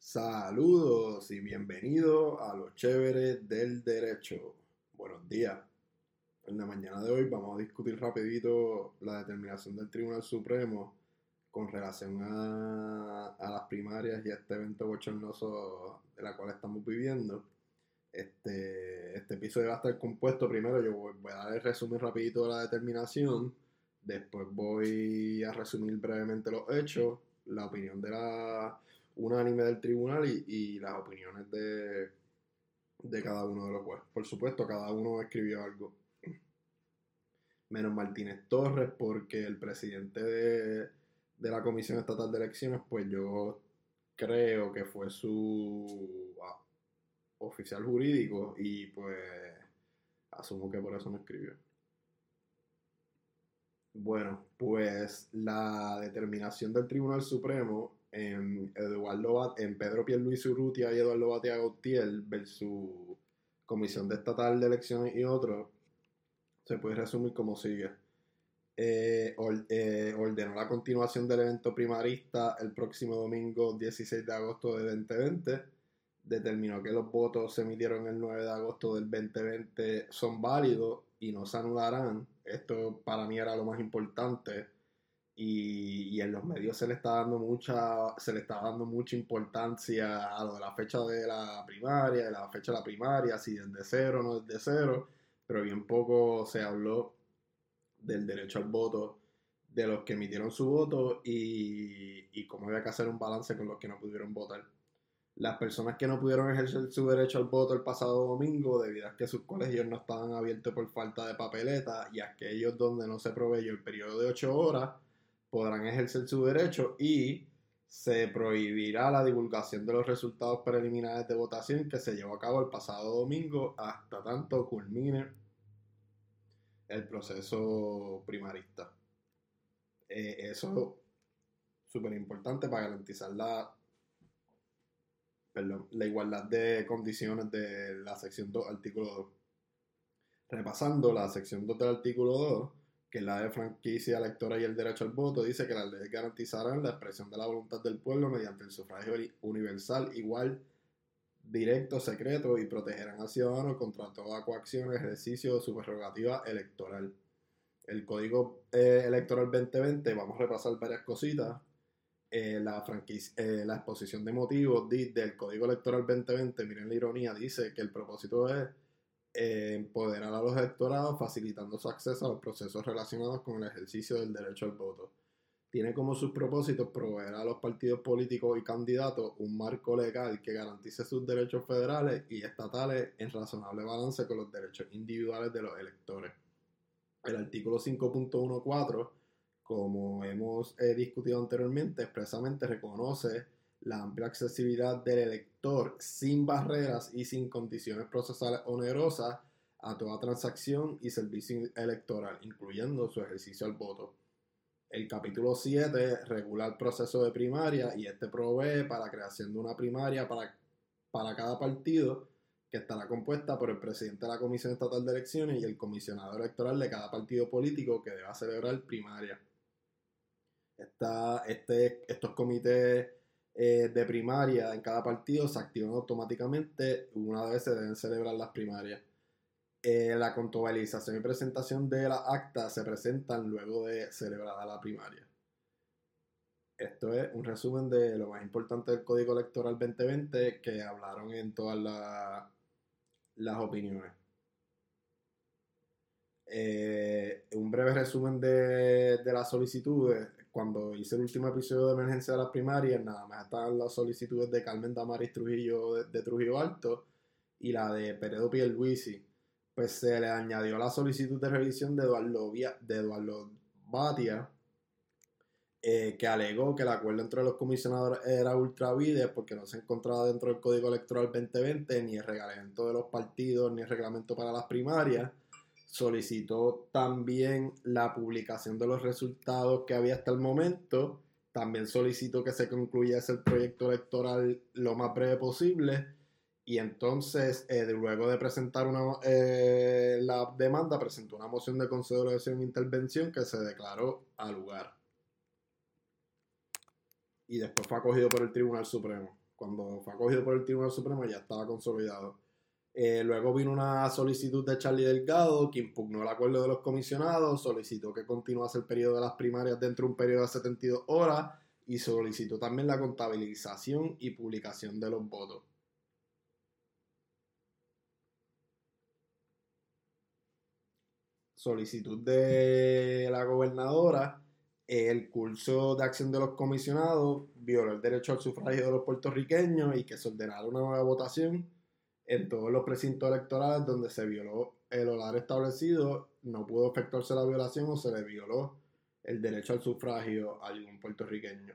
Saludos y bienvenidos a los chéveres del derecho. Buenos días. En la mañana de hoy vamos a discutir rapidito la determinación del Tribunal Supremo con relación a, las primarias y a este evento bochornoso de la cual estamos viviendo. Este, este episodio va a estar compuesto primero, yo voy, a dar el resumen rapidito de la determinación, después voy a resumir brevemente los hechos, la opinión de la unánime del tribunal y, las opiniones de, de cada uno de los jueces. Por supuesto, cada uno escribió algo. Menos Martínez Torres, porque el presidente de, de la Comisión Estatal de Elecciones, pues yo creo que fue su ah, oficial jurídico y pues asumo que por eso me escribió. Bueno, pues la determinación del Tribunal Supremo en, Eduardo, en Pedro Pierluisi Urrutia y Eduardo Batea Gautier versus Comisión de Estatal de Elecciones y otros, se puede resumir como sigue. Eh, eh, ordenó la continuación del evento primarista el próximo domingo 16 de agosto de 2020. Determinó que los votos se emitieron el 9 de agosto del 2020 son válidos y no se anularán. Esto para mí era lo más importante y, en los medios se le está dando mucha se le está dando mucha importancia a lo de la fecha de la primaria, de la fecha de la primaria, si desde cero o no desde cero, pero bien poco se habló del derecho al voto de los que emitieron su voto y, y cómo había que hacer un balance con los que no pudieron votar. Las personas que no pudieron ejercer su derecho al voto el pasado domingo, debido a que sus colegios no estaban abiertos por falta de papeleta y aquellos donde no se proveyó el periodo de ocho horas, podrán ejercer su derecho y se prohibirá la divulgación de los resultados preliminares de votación que se llevó a cabo el pasado domingo hasta tanto culmine el proceso primarista. Eh, eso es súper importante para garantizar la, la igualdad de condiciones de la sección 2, artículo 2. Repasando la sección 2 del artículo 2, que la de franquicia electoral y el derecho al voto, dice que las leyes garantizarán la expresión de la voluntad del pueblo mediante el sufragio universal, igual, directo, secreto y protegerán al ciudadano contra toda coacción ejercicio de su prerrogativa electoral. El Código eh, Electoral 2020, vamos a repasar varias cositas. Eh, eh, la exposición de motivos del Código Electoral 2020, miren la ironía, dice que el propósito es empoderar a los electorados facilitando su acceso a los procesos relacionados con el ejercicio del derecho al voto. Tiene como sus propósitos proveer a los partidos políticos y candidatos un marco legal que garantice sus derechos federales y estatales en razonable balance con los derechos individuales de los electores. El artículo 5.14, como hemos eh, discutido anteriormente, expresamente reconoce la amplia accesibilidad del elector sin barreras y sin condiciones procesales onerosas a toda transacción y servicio electoral, incluyendo su ejercicio al voto. El capítulo 7 regula el proceso de primaria y este provee para la creación de una primaria para, para cada partido que estará compuesta por el presidente de la Comisión Estatal de Elecciones y el comisionado electoral de cada partido político que deba celebrar primaria. este, estos comités eh, de primaria en cada partido se activan automáticamente una vez se deben celebrar las primarias. Eh, la contabilización y presentación de las actas se presentan luego de celebrada la primaria. Esto es un resumen de lo más importante del Código Electoral 2020 que hablaron en todas las opiniones. Eh, un breve resumen de, de las solicitudes cuando hice el último episodio de emergencia de las primarias, nada más estaban las solicitudes de Carmen Damaris Trujillo de, Trujillo Alto y la de Peredo Pierluisi. Pues se le añadió la solicitud de revisión de Eduardo, de Eduardo Batia, eh, que alegó que el acuerdo entre los comisionadores era ultravide porque no se encontraba dentro del Código Electoral 2020 ni el reglamento de los partidos ni el reglamento para las primarias solicitó también la publicación de los resultados que había hasta el momento. También solicitó que se concluyese el proyecto electoral lo más breve posible. Y entonces, eh, luego de presentar una, eh, la demanda, presentó una moción de consideración e intervención que se declaró al lugar. Y después fue acogido por el Tribunal Supremo. cuando fue acogido por el Tribunal Supremo ya estaba consolidado. Eh, luego vino una solicitud de Charlie Delgado que impugnó el acuerdo de los comisionados, solicitó que continuase el periodo de las primarias dentro de un periodo de 72 horas y solicitó también la contabilización y publicación de los votos. Solicitud de la gobernadora el curso de acción de los comisionados violó el derecho al sufragio de los puertorriqueños y que se ordenara una nueva votación en todos los precintos electorales donde se violó el horario establecido, no pudo efectuarse la violación o se le violó el derecho al sufragio a algún puertorriqueño.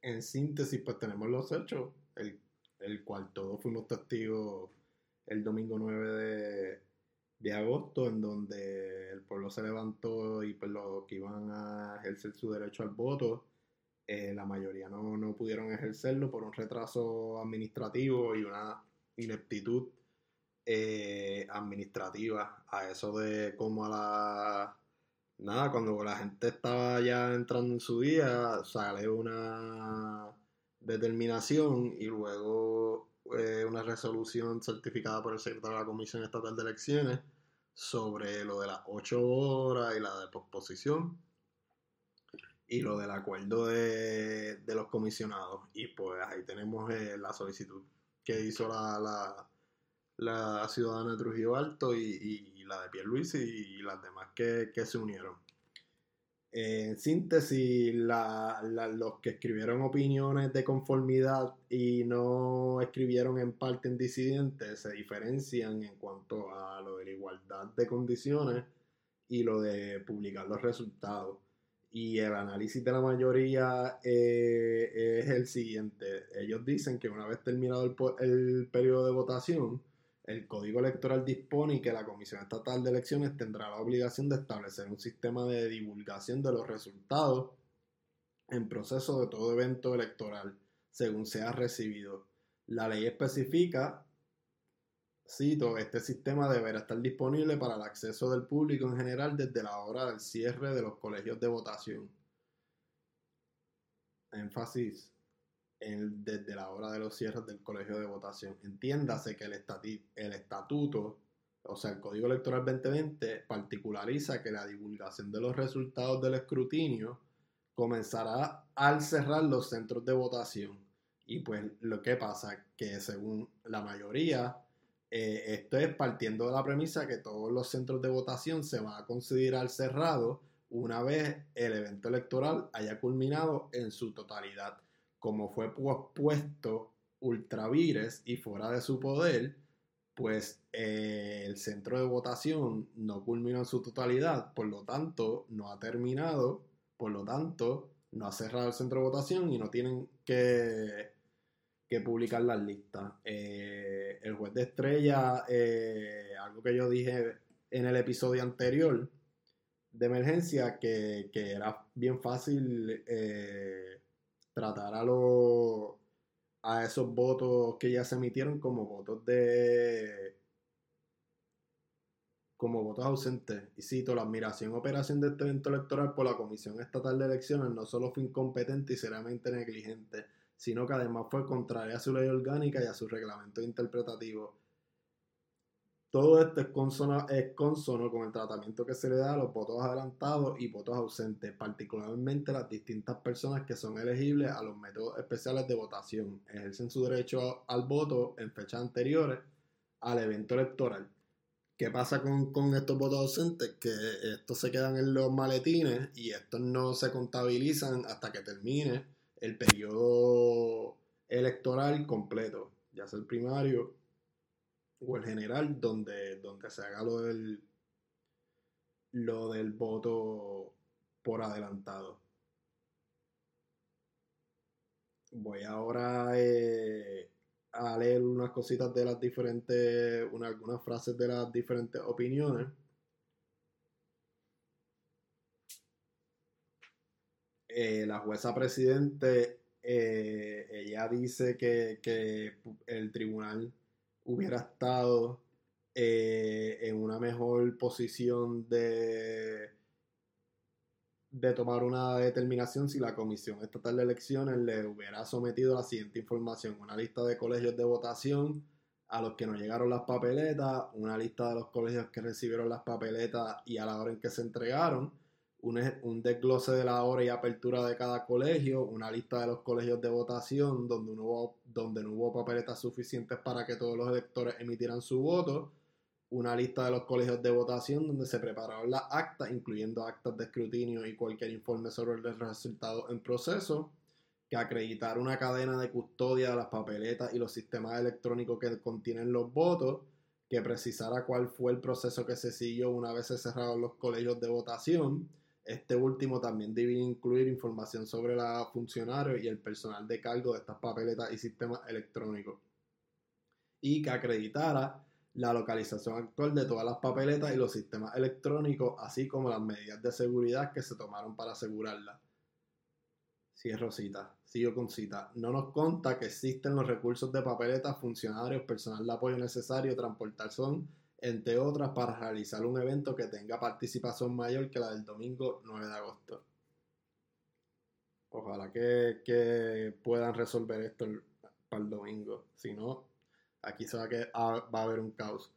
En síntesis, pues tenemos los hechos, el, el cual todos fuimos testigos el domingo 9 de, de agosto, en donde el pueblo se levantó y pues los que iban a ejercer su derecho al voto, eh, la mayoría no, no, pudieron ejercerlo por un retraso administrativo y una ineptitud eh, administrativa. A eso de como a la... Nada, cuando la gente estaba ya entrando en su día, sale una determinación y luego eh, una resolución certificada por el secretario de la Comisión Estatal de Elecciones sobre lo de las ocho horas y la de posposición y lo del acuerdo de, los comisionados. Y pues ahí tenemos eh, la solicitud que hizo la, la, ciudadana de Trujillo Alto y, la de Pierluisi y las demás que se unieron en síntesis, los que escribieron opiniones de conformidad y no escribieron en parte en disidentes se diferencian en cuanto a lo de la igualdad de condiciones y lo de publicar los resultados. Y el análisis de la mayoría eh, es el siguiente. Ellos dicen que una vez terminado el, el periodo de votación, el Código Electoral dispone que la Comisión Estatal de Elecciones tendrá la obligación de establecer un sistema de divulgación de los resultados en proceso de todo evento electoral, según sea recibido. La ley especifica, cito, este sistema deberá estar disponible para el acceso del público en general desde la hora del cierre de los colegios de votación. Énfasis desde la hora de los cierres del colegio de votación. Entiéndase que el, el estatuto, o sea, el Código Electoral 2020, particulariza que la divulgación de los resultados del escrutinio comenzará al cerrar los centros de votación. Y pues lo que pasa que según la mayoría, eh, esto es partiendo de la premisa que todos los centros de votación se van a considerar cerrados una vez el evento electoral haya culminado en su totalidad. Como fue puesto ultravires y fuera de su poder, pues eh, el centro de votación no culminó en su totalidad, por lo tanto no ha terminado, por lo tanto no ha cerrado el centro de votación y no tienen que, que publicar las listas. Eh, el juez de estrella, eh, algo que yo dije en el episodio anterior de emergencia, que, que era bien fácil tratar a a esos votos que ya se emitieron como votos de como votos ausentes. Y cito, la admiración operación de este evento electoral por la Comisión Estatal de Elecciones no solo fue incompetente y seriamente negligente, sino que además fue contraria a su ley orgánica y a su reglamento interpretativo todo esto es consono, es consono con el tratamiento que se le da a los votos adelantados y votos ausentes, particularmente las distintas personas que son elegibles a los métodos especiales de votación, ejercen su derecho al voto en fechas anteriores al evento electoral. ¿Qué pasa con, con, estos votos ausentes? Que estos se quedan en los maletines y estos no se contabilizan hasta que termine el periodo electoral completo, ya sea el primario o el general donde, donde se haga lo del, lo del voto por adelantado. Voy ahora eh, a leer unas cositas de las diferentes, algunas frases de las diferentes opiniones. Eh, la jueza presidente, eh, ella dice que, que el tribunal hubiera estado eh, en una mejor posición de, de tomar una determinación si la Comisión Estatal de Elecciones le hubiera sometido la siguiente información, una lista de colegios de votación a los que no llegaron las papeletas, una lista de los colegios que recibieron las papeletas y a la hora en que se entregaron, un, un desglose de la hora y apertura de cada colegio, una lista de los colegios de votación donde no hubo, donde no hubo papeletas suficientes para que todos los electores emitieran su voto, una lista de los colegios de votación donde se prepararon las actas, incluyendo actas de escrutinio y cualquier informe sobre el resultado en proceso, que acreditar una cadena de custodia de las papeletas y los sistemas electrónicos que contienen los votos, que precisara cuál fue el proceso que se siguió una vez se cerraron los colegios de votación. Este último también debía incluir información sobre los funcionarios y el personal de cargo de estas papeletas y sistemas electrónicos. Y que acreditara la localización actual de todas las papeletas y los sistemas electrónicos, así como las medidas de seguridad que se tomaron para asegurarlas. Cierro cita, sigo con cita. No nos conta que existen los recursos de papeletas, funcionarios, personal de apoyo necesario, transportar son, entre otras, para realizar un evento que tenga participación mayor que la del domingo 9 de agosto. Ojalá que, puedan resolver esto para el domingo. Si no, aquí se va a, va a haber un caos.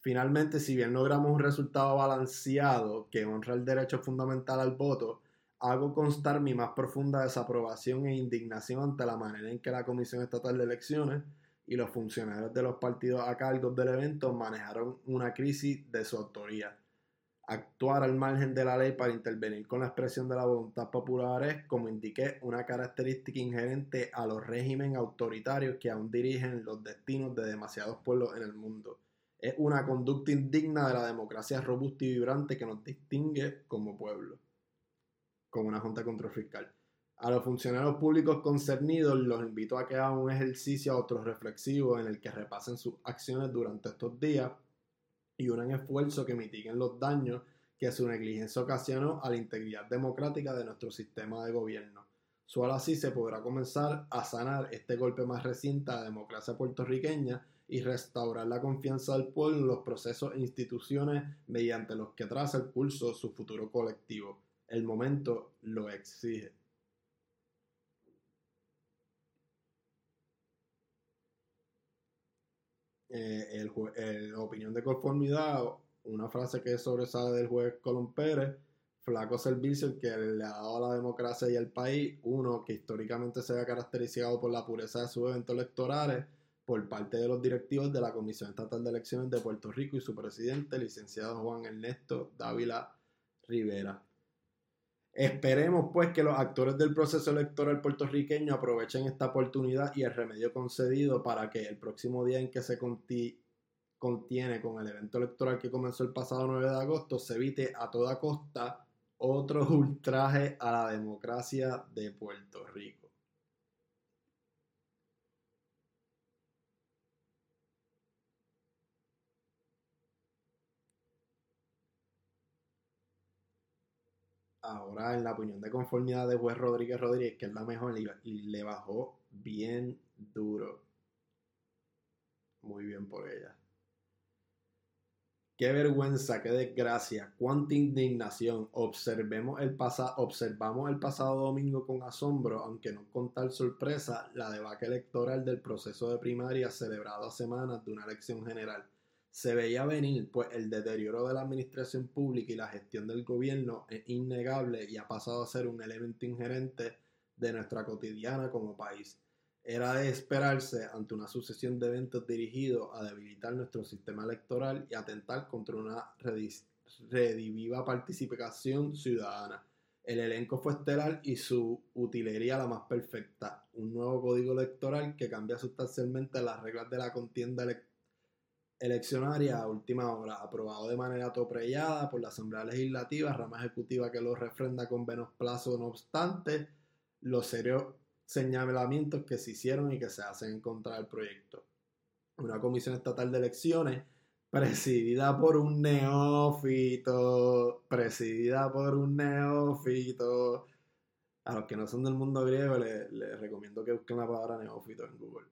Finalmente, si bien logramos un resultado balanceado que honra el derecho fundamental al voto, hago constar mi más profunda desaprobación e indignación ante la manera en que la Comisión Estatal de Elecciones y los funcionarios de los partidos a cargo del evento manejaron una crisis de su autoría. Actuar al margen de la ley para intervenir con la expresión de la voluntad popular es, como indiqué, una característica inherente a los regímenes autoritarios que aún dirigen los destinos de demasiados pueblos en el mundo. Es una conducta indigna de la democracia robusta y vibrante que nos distingue como pueblo con una Junta Control Fiscal. A los funcionarios públicos concernidos los invito a que hagan un ejercicio autorreflexivo en el que repasen sus acciones durante estos días y un esfuerzo que mitiguen los daños que su negligencia ocasionó a la integridad democrática de nuestro sistema de gobierno. Solo así se podrá comenzar a sanar este golpe más reciente a la democracia puertorriqueña y restaurar la confianza del pueblo en los procesos e instituciones mediante los que traza el curso su futuro colectivo. El momento lo exige. Eh, el, opinión de conformidad, una frase que sobresale del juez Colón Pérez, flaco servicio que le ha dado a la democracia y al país, uno que históricamente se ha caracterizado por la pureza de sus eventos electorales por parte de los directivos de la Comisión Estatal de Elecciones de Puerto Rico y su presidente, licenciado Juan Ernesto Dávila Rivera. Esperemos pues que los actores del proceso electoral puertorriqueño aprovechen esta oportunidad y el remedio concedido para que el próximo día en que se contiene con el evento electoral que comenzó el pasado 9 de agosto se evite a toda costa otro ultraje a la democracia de Puerto Rico. Ahora en la opinión de conformidad de juez Rodríguez Rodríguez, que es la mejor, y le bajó bien duro. Muy bien por ella. Qué vergüenza, qué desgracia, cuánta indignación. Observemos el observamos el pasado domingo con asombro, aunque no con tal sorpresa, la debacle electoral del proceso de primaria celebrado a semanas de una elección general se veía venir, pues el deterioro de la administración pública y la gestión del gobierno es innegable y ha pasado a ser un elemento ingerente de nuestra cotidiana como país. Era de esperarse ante una sucesión de eventos dirigidos a debilitar nuestro sistema electoral y atentar contra una rediviva participación ciudadana. El elenco fue estelar y su utilería la más perfecta. Un nuevo código electoral que cambia sustancialmente las reglas de la contienda electoral eleccionaria a última hora, aprobado de manera atropellada por la Asamblea Legislativa, rama ejecutiva que lo refrenda con plazo, no obstante los serios señalamientos que se hicieron y que se hacen en contra del proyecto. Una comisión estatal de elecciones presidida por un neófito, presidida por un neófito. A los que no son del mundo griego les, les recomiendo que busquen la palabra neófito en Google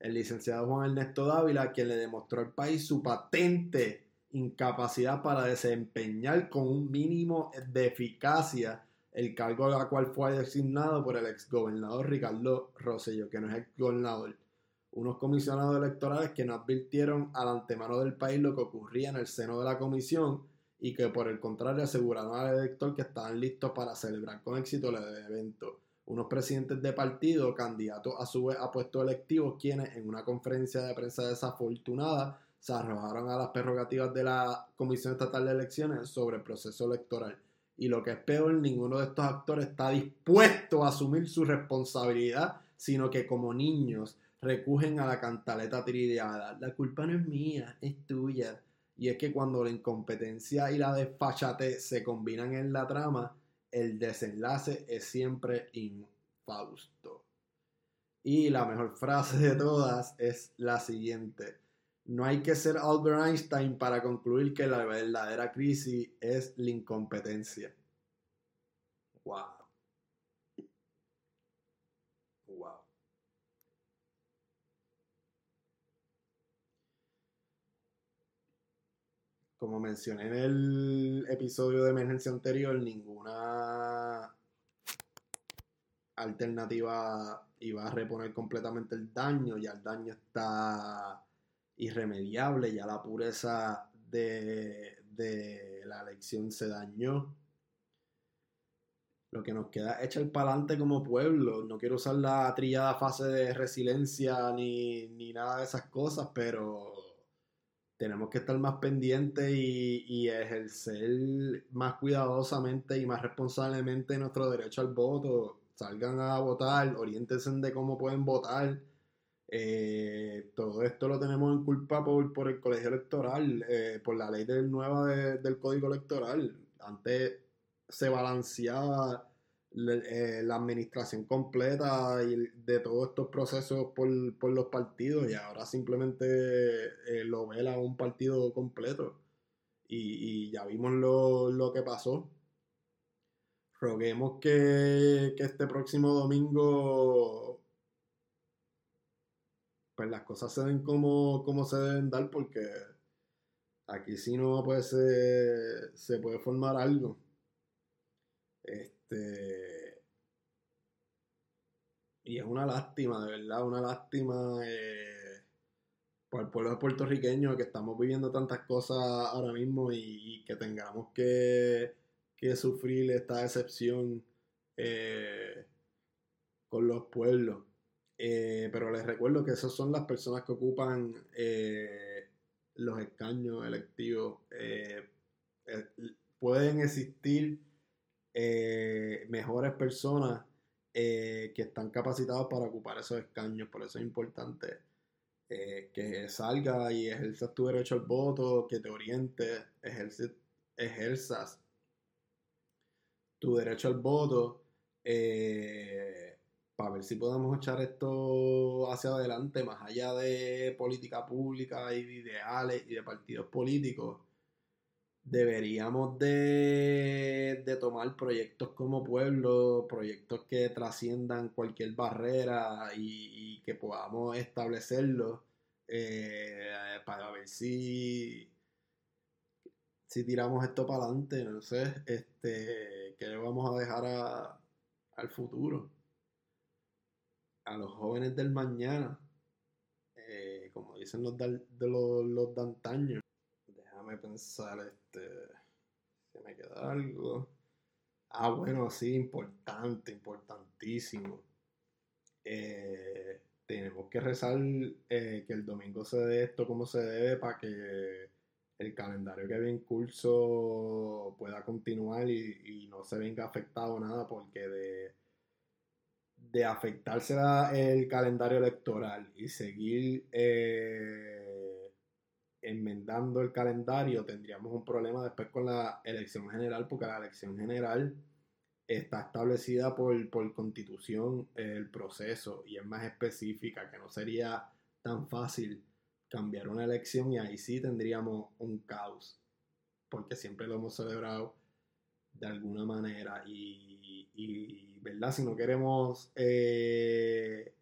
el licenciado Juan Ernesto Dávila, quien le demostró al país su patente incapacidad para desempeñar con un mínimo de eficacia el cargo a la cual fue designado por el exgobernador Ricardo Rosselló, que no es exgobernador. Unos comisionados electorales que no advirtieron al antemano del país lo que ocurría en el seno de la comisión y que por el contrario aseguraron al elector que estaban listos para celebrar con éxito el evento. Unos presidentes de partido, candidatos a su vez a puestos electivos, quienes en una conferencia de prensa desafortunada se arrojaron a las prerrogativas de la Comisión Estatal de Elecciones sobre el proceso electoral. Y lo que es peor, ninguno de estos actores está dispuesto a asumir su responsabilidad, sino que como niños recurren a la cantaleta trillada. La culpa no es mía, es tuya. Y es que cuando la incompetencia y la desfachate se combinan en la trama, el desenlace es siempre infausto. Y la mejor frase de todas es la siguiente. No hay que ser Albert Einstein para concluir que la verdadera crisis es la incompetencia. Wow. Como mencioné en el episodio de emergencia anterior, ninguna alternativa iba a reponer completamente el daño, ya el daño está irremediable, ya la pureza de, la elección se dañó. Lo que nos queda es echar para adelante como pueblo. No quiero usar la trillada fase de resiliencia ni, ni nada de esas cosas, pero tenemos que estar más pendientes y, y, ejercer más cuidadosamente y más responsablemente nuestro derecho al voto. Salgan a votar, oriéntense de cómo pueden votar eh, todo esto lo tenemos en culpa por, por el colegio electoral, eh, por la ley del nueva del código electoral. Antes se balanceaba eh, la administración completa y de todos estos procesos por, los partidos y ahora simplemente lo vela un partido completo. Y, ya vimos lo, que pasó. Roguemos que, que este próximo domingo pues las cosas se ven como, como se deben dar porque aquí si no pues se, se puede formar algo. Este y es una lástima, de verdad, una lástima eh, por el pueblo puertorriqueño que estamos viviendo tantas cosas ahora mismo y, que tengamos que, que, sufrir esta decepción eh, con los pueblos. Eh, pero les recuerdo que esas son las personas que ocupan eh, los escaños electivos. Pueden existir mejores personas que están capacitadas para ocupar esos escaños. Por eso es importante que salga y ejerzas tu derecho al voto, que te orientes, ejerzas tu derecho al voto. Eh, para ver si podemos echar esto hacia adelante, más allá de política pública y de ideales y de partidos políticos, deberíamos de, tomar proyectos como pueblo, proyectos que trasciendan cualquier barrera y, que podamos establecerlos eh, para ver si si tiramos esto para adelante, no sé, este, que le vamos a dejar al futuro a los jóvenes del mañana, eh, como dicen los, de los, los de antaño. Pensar, este, si me queda algo. Ah, bueno, sí, importante, importantísimo. Eh, tenemos que rezar eh, que el domingo se dé esto como se debe para que el calendario que había en curso pueda continuar y, y no se venga afectado nada porque de de afectarse el calendario electoral y seguir eh, enmendando el calendario, tendríamos un problema después con la elección general, porque la elección general está establecida por, por constitución el proceso y es más específica, que no sería tan fácil cambiar una elección y ahí sí tendríamos un caos, porque siempre lo hemos celebrado de alguna manera y, ¿verdad? Si no queremos eh,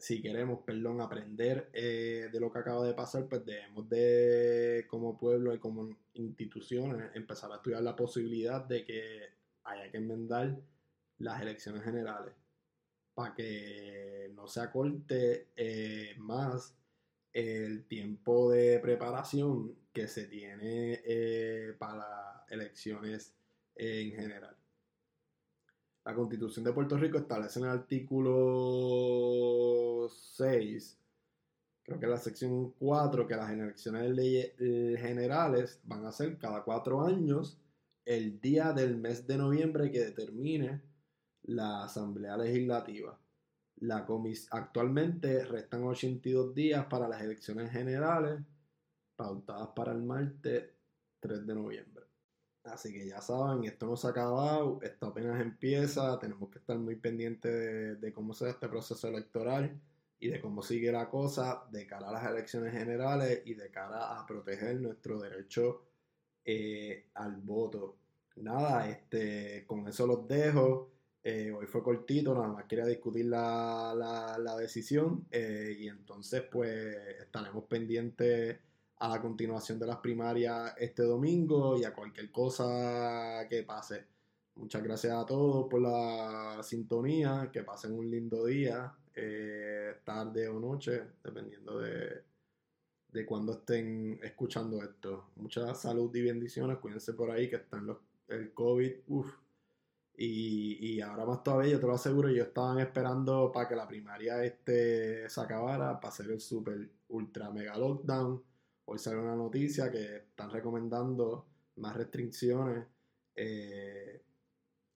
si queremos, perdón, aprender eh, de lo que acaba de pasar, pues debemos de, como pueblo y como instituciones, empezar a estudiar la posibilidad de que haya que enmendar las elecciones generales para que no se acorte eh, más el tiempo de preparación que se tiene eh, para elecciones en general. La Constitución de Puerto Rico establece en el artículo 6, creo que la sección 4, que las elecciones eh, generales van a ser cada cuatro años el día del mes de noviembre que determine la Asamblea Legislativa. La actualmente restan 82 días para las elecciones generales, pautadas para el martes 3 de noviembre. Así que ya saben, esto no se ha acabado, esto apenas empieza, tenemos que estar muy pendientes de, cómo se este proceso electoral y de cómo sigue la cosa de cara a las elecciones generales y de cara a proteger nuestro derecho eh, al voto. Nada, este, con eso los dejo. Eh, hoy fue cortito, nada más quería discutir la, la, decisión eh, y entonces pues estaremos pendientes a la continuación de las primarias este domingo y a cualquier cosa que pase. Muchas gracias a todos por la sintonía, que pasen un lindo día, eh, tarde o noche, dependiendo de, de cuando estén escuchando esto. Mucha salud y bendiciones, cuídense por ahí que están los, el COVID, uff y, y, ahora más todavía, yo te lo aseguro, ellos estaban esperando para que la primaria este se acabara, para hacer el super ultra mega lockdown. Hoy sale una noticia que están recomendando más restricciones eh,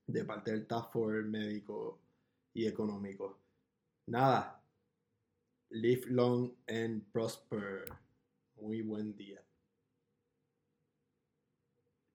de parte del Task Force médico y económico. Nada, live long and prosper. Muy buen día.